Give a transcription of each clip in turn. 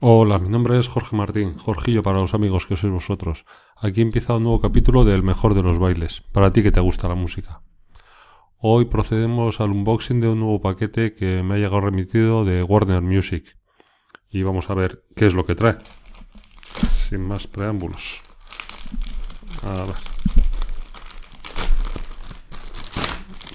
Hola, mi nombre es Jorge Martín, Jorgillo para los amigos que sois vosotros. Aquí empieza un nuevo capítulo del mejor de los bailes, para ti que te gusta la música. Hoy procedemos al unboxing de un nuevo paquete que me ha llegado remitido de Warner Music. Y vamos a ver qué es lo que trae. Sin más preámbulos. A ver.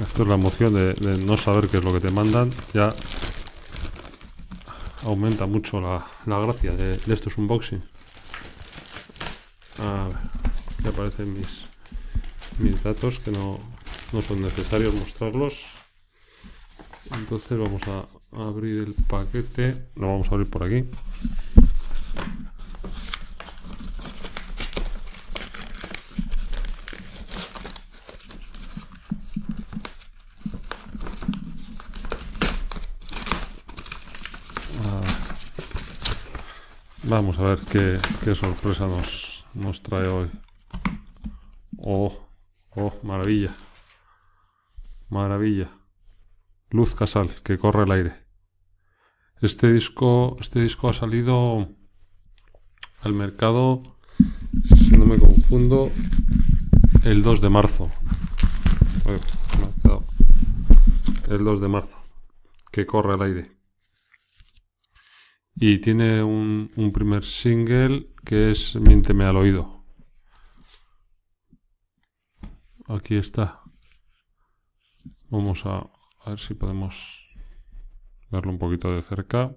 Esto es la emoción de, de no saber qué es lo que te mandan. Ya aumenta mucho la, la gracia de, de, estos unboxing. A ver, aquí aparecen mis, mis datos que no, no son necesarios mostrarlos. Entonces vamos a abrir el paquete. Lo vamos a abrir por aquí. Vamos a ver qué, sorpresa nos, nos, trae hoy. Oh, oh, maravilla. Maravilla. Luz Casal, que corre el aire. Este disco, este disco ha salido al mercado, si no me confundo, el 2 de marzo. El 2 de marzo, que corre al aire. Y tiene un, un primer single que es Miénteme al oído. Aquí está. Vamos a, a ver si podemos verlo un poquito de cerca.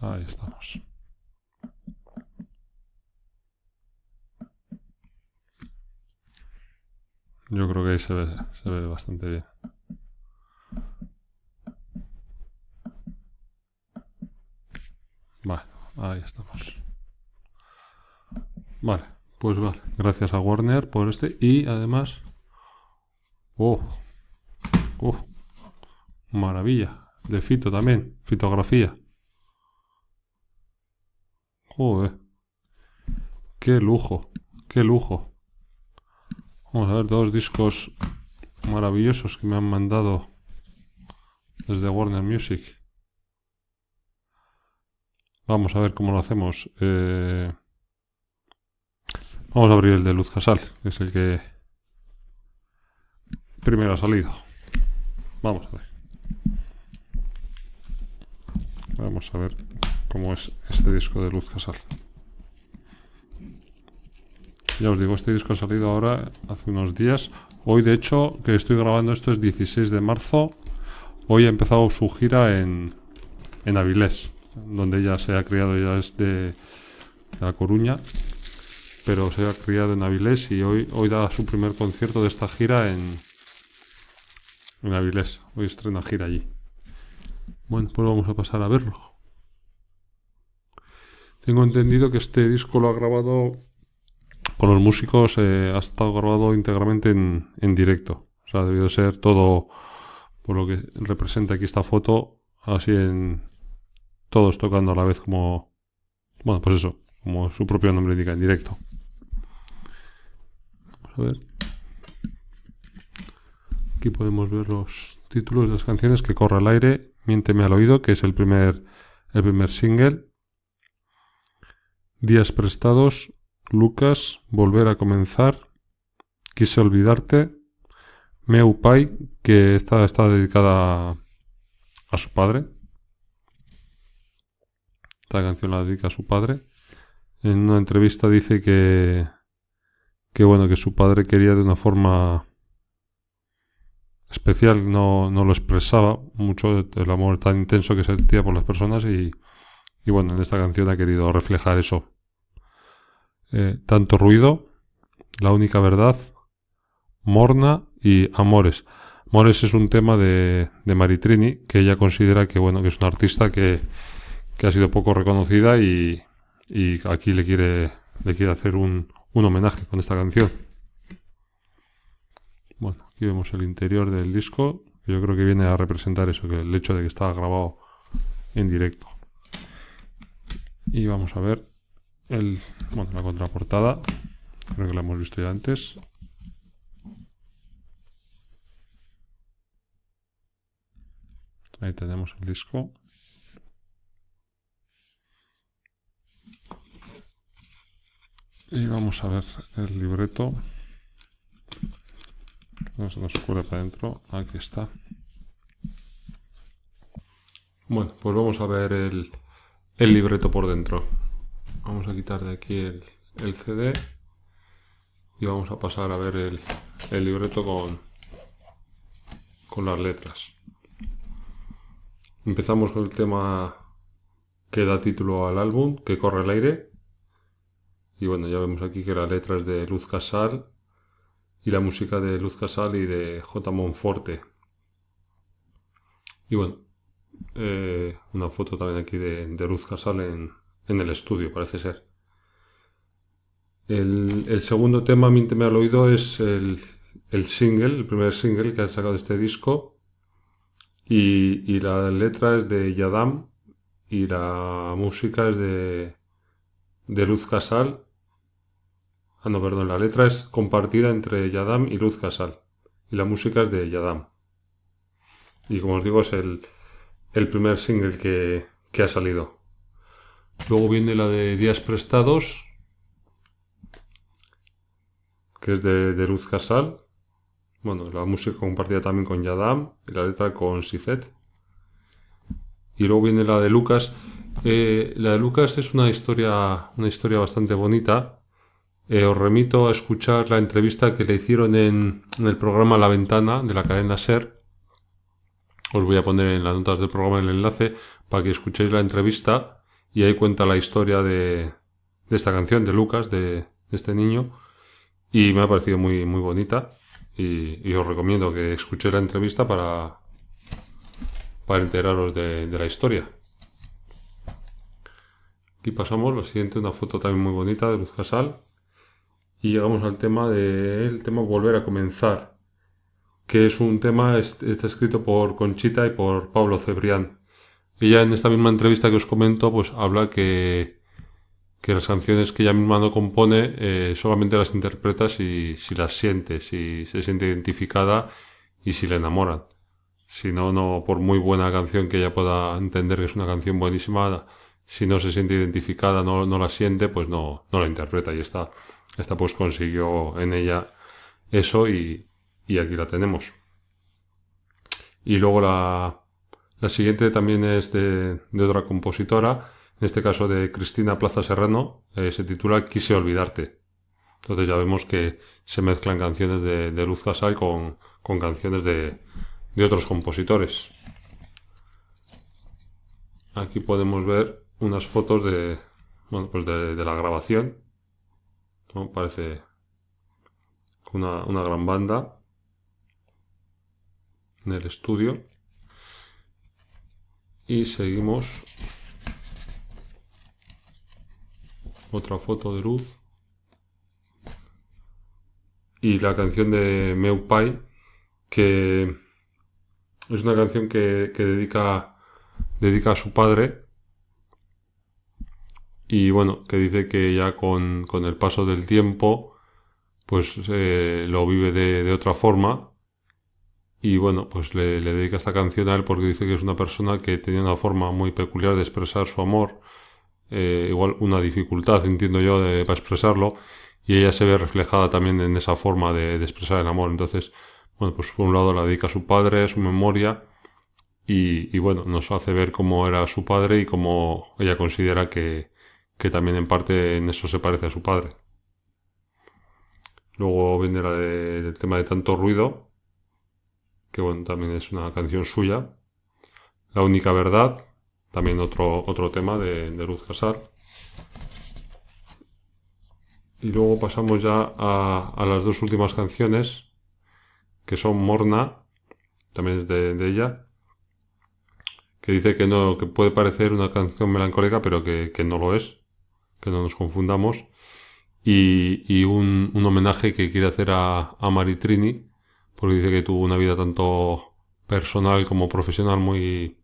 Ahí estamos. Yo creo que ahí se ve, se ve bastante bien. Vale, ahí estamos. Vale, pues vale. Gracias a Warner por este. Y además... ¡Oh! ¡Oh! Maravilla. De Fito también. Fitografía. Joder. Qué lujo. Qué lujo. Vamos a ver dos discos maravillosos que me han mandado desde Warner Music. Vamos a ver cómo lo hacemos. Eh... Vamos a abrir el de Luz Casal, que es el que primero ha salido. Vamos a ver. Vamos a ver cómo es este disco de Luz Casal. Ya os digo, este disco ha salido ahora hace unos días. Hoy, de hecho, que estoy grabando esto es 16 de marzo. Hoy ha empezado su gira en, en Avilés, donde ella se ha criado, ya es de, de La Coruña, pero se ha criado en Avilés y hoy, hoy da su primer concierto de esta gira en, en Avilés. Hoy estrena gira allí. Bueno, pues vamos a pasar a verlo. Tengo entendido que este disco lo ha grabado con los músicos eh, ha estado grabado íntegramente en, en, directo. O sea, debió ser todo, por lo que representa aquí esta foto, así en todos tocando a la vez como, bueno, pues eso, como su propio nombre indica, en directo. Vamos a ver. Aquí podemos ver los títulos de las canciones que corre al aire, Miénteme al oído, que es el primer, el primer single. Días prestados, Lucas, Volver a comenzar, Quise olvidarte, Meu Pai, que está, está dedicada a su padre. Esta canción la dedica a su padre. En una entrevista dice que, que bueno, que su padre quería de una forma especial, no, no lo expresaba mucho el amor tan intenso que sentía por las personas y, y bueno, en esta canción ha querido reflejar eso eh, tanto ruido, la única verdad, Morna y Amores. Amores es un tema de, de Maritrini que ella considera que bueno que es una artista que, que ha sido poco reconocida y, y, aquí le quiere le quiere hacer un, un homenaje con esta canción. Bueno, aquí vemos el interior del disco. Yo creo que viene a representar eso, que el hecho de que está grabado en directo. Y vamos a ver el, bueno, la contraportada. Creo que la hemos visto ya antes. Ahí tenemos el disco. Y vamos a ver el libreto. No se nos ocurre para adentro. Aquí está. Bueno, pues vamos a ver el, libreto por dentro. Vamos a quitar de aquí el, CD y vamos a pasar a ver el, el libreto con, con las letras. Empezamos con el tema que da título al álbum, que corre el aire. Y bueno, ya vemos aquí que la letra es de Luz Casal y la música de Luz Casal y de J. Monforte. Y bueno, eh, una foto también aquí de, Luz Casal en, el estudio, parece ser. El, segundo tema, a mí me ha oído, es el, single, el primer single que han sacado de este disco. Y, y la letra es de Yadam y la música es de, de Luz Casal Ah, no, perdón, la letra es compartida entre Yadam y Luz Casal. Y la música es de Yadam. Y como os digo, es el, primer single que, ha salido. Luego viene la de Días Prestados, que es de, Luz Casal. Bueno, la música compartida también con Yadam y la letra con Sifet. Y luego viene la de Lucas. Eh, la de Lucas es una historia, una historia bastante bonita eh, os remito a escuchar la entrevista que le hicieron en, el programa La Ventana de la cadena SER. Os voy a poner en las notas del programa el enlace para que escuchéis la entrevista y ahí cuenta la historia de, esta canción de Lucas, de, este niño, y me ha parecido muy, muy bonita y, os recomiendo que escuchéis la entrevista para, para enteraros de, de la historia. Aquí pasamos, lo siguiente, una foto también muy bonita de Luz Casal. Y llegamos al tema del tema Volver a comenzar, que es un tema, está escrito por Conchita y por Pablo Cebrián. Ella en esta misma entrevista que os comento, pues habla que, que las canciones que ella misma no compone eh, solamente las interpreta si, si las siente, si se siente identificada y si le enamoran. Si no, no, por muy buena canción que ella pueda entender que es una canción buenísima, si no se siente identificada, no, no la siente, pues no, no la interpreta y está. Esta pues consiguió en ella eso y, aquí la tenemos. Y luego la, la siguiente también es de, otra compositora, en este caso de Cristina Plaza Serrano, eh, se titula Quise olvidarte. Entonces ya vemos que se mezclan canciones de, Luz Casal con, canciones de, de otros compositores. Aquí podemos ver unas fotos de, bueno, pues de la grabación Parece una, una gran banda en el estudio. Y seguimos. Otra foto de luz. Y la canción de Meu Pai, que es una canción que, que dedica, dedica a su padre y bueno, que dice que ya con, el paso del tiempo, pues eh, lo vive de, otra forma. Y bueno, pues le, dedica esta canción a él porque dice que es una persona que tenía una forma muy peculiar de expresar su amor. Eh, igual una dificultad, entiendo yo, de, para expresarlo. Y ella se ve reflejada también en esa forma de, de, expresar el amor. Entonces, bueno, pues por un lado la dedica a su padre, a su memoria. Y, y bueno, nos hace ver cómo era su padre y cómo ella considera que, que también en parte en eso se parece a su padre. Luego viene la del tema de tanto ruido, que bueno, también es una canción suya. La única verdad, también otro, otro tema de, Luz Casar. Y luego pasamos ya a, las dos últimas canciones, que son Morna, también es de, ella, que dice que no, que puede parecer una canción melancólica, pero que no lo es que no nos confundamos, y, un, homenaje que quiere hacer a, a Maritrini, porque dice que tuvo una vida tanto personal como profesional muy,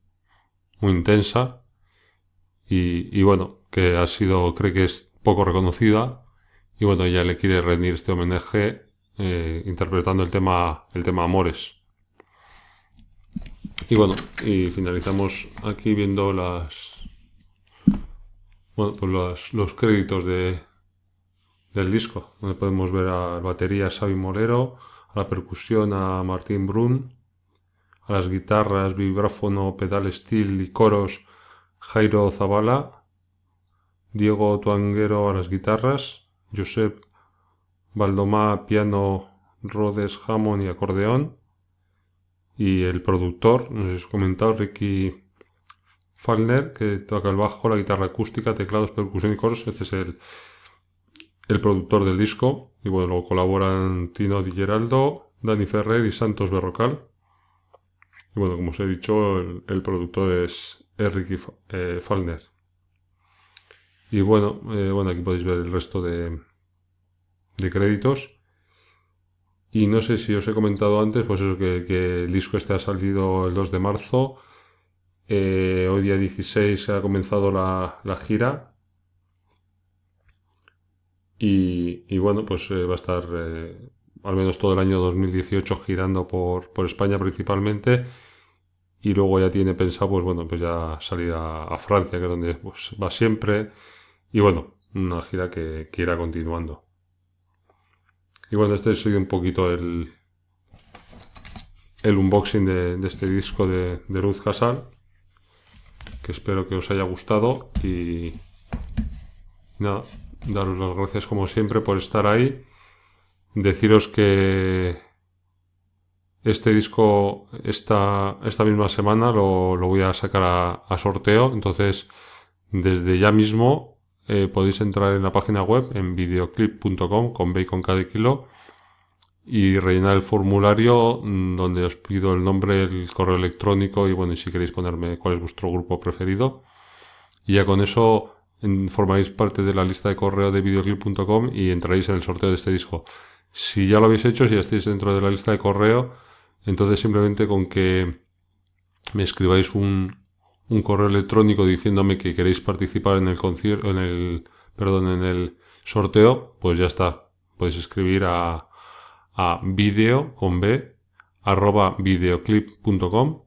muy intensa, y, bueno, que ha sido, cree que es poco reconocida y bueno, ella le quiere rendir este homenaje eh, interpretando el tema, el tema Amores. Y bueno, y finalizamos aquí viendo las, bueno, pues los, créditos de, del disco, donde podemos ver a la batería Xavi Morero, la percusión a Martín Brun, a las guitarras, vibráfono, pedal steel y coros Jairo Zavala, Diego Tuanguero a las guitarras, Josep Valdomá piano, Rhodes Hammond y acordeón, y el productor, nos he comentado, Ricky Falner, que toca el bajo, la guitarra acústica, teclados, percusión y coros. Este es el, el productor del disco. Y bueno, luego colaboran Tino Di Geraldo, Dani Ferrer y Santos Berrocal. Y bueno, como os he dicho, el, productor es, Ricky eh, Falner. Y bueno, eh, bueno, aquí podéis ver el resto de, de créditos. Y no sé si os he comentado antes, pues eso, que, el disco este ha salido el 2 de marzo. Eh, hoy día 16 ha comenzado la, gira. Y, bueno, pues eh, va a estar eh, al menos todo el año 2018 girando por, España principalmente. Y luego ya tiene pensado, pues bueno, pues ya salir a, Francia, que es donde pues, va siempre. Y bueno, una gira que, irá continuando. Y bueno, este es un poquito el, el unboxing de, este disco de, de Ruth Casal, que espero que os haya gustado y nada, daros las gracias como siempre por estar ahí. Deciros que este disco esta, esta misma semana lo, voy a sacar a, a sorteo, entonces desde ya mismo eh, podéis entrar en la página web en videoclip.com con bacon cada kilo y rellenar el formulario mm, donde os pido el nombre, el correo electrónico y bueno, y si queréis ponerme cuál es vuestro grupo preferido. Y ya con eso formáis parte de la lista de correo de videoclip.com y entraréis en el sorteo de este disco. Si ya lo habéis hecho, si ya estáis dentro de la lista de correo, entonces simplemente con que me escribáis un, un correo electrónico diciéndome que queréis participar en el concierto, en el, perdón, en el sorteo, pues ya está. Podéis escribir a, a video con b arroba videoclip.com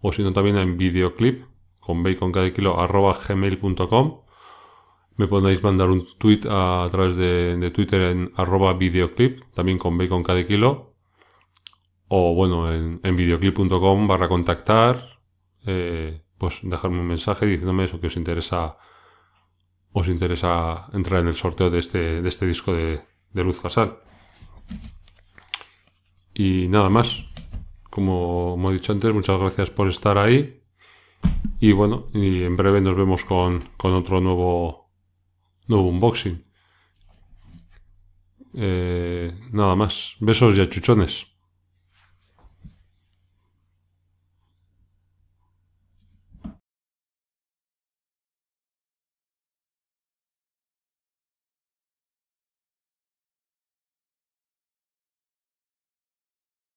o si no también en videoclip con b y con cada kilo arroba gmail.com me podéis mandar un tweet a, través de, Twitter en arroba videoclip también con b y con cada kilo o bueno en, videoclip.com barra contactar eh, pues dejarme un mensaje diciéndome eso que os interesa os interesa entrar en el sorteo de este, de este disco de, Luz Casal. Y nada más. Como, he dicho antes, muchas gracias por estar ahí. Y bueno, y en breve nos vemos con, otro nuevo, nuevo unboxing. Eh, nada más. Besos y achuchones.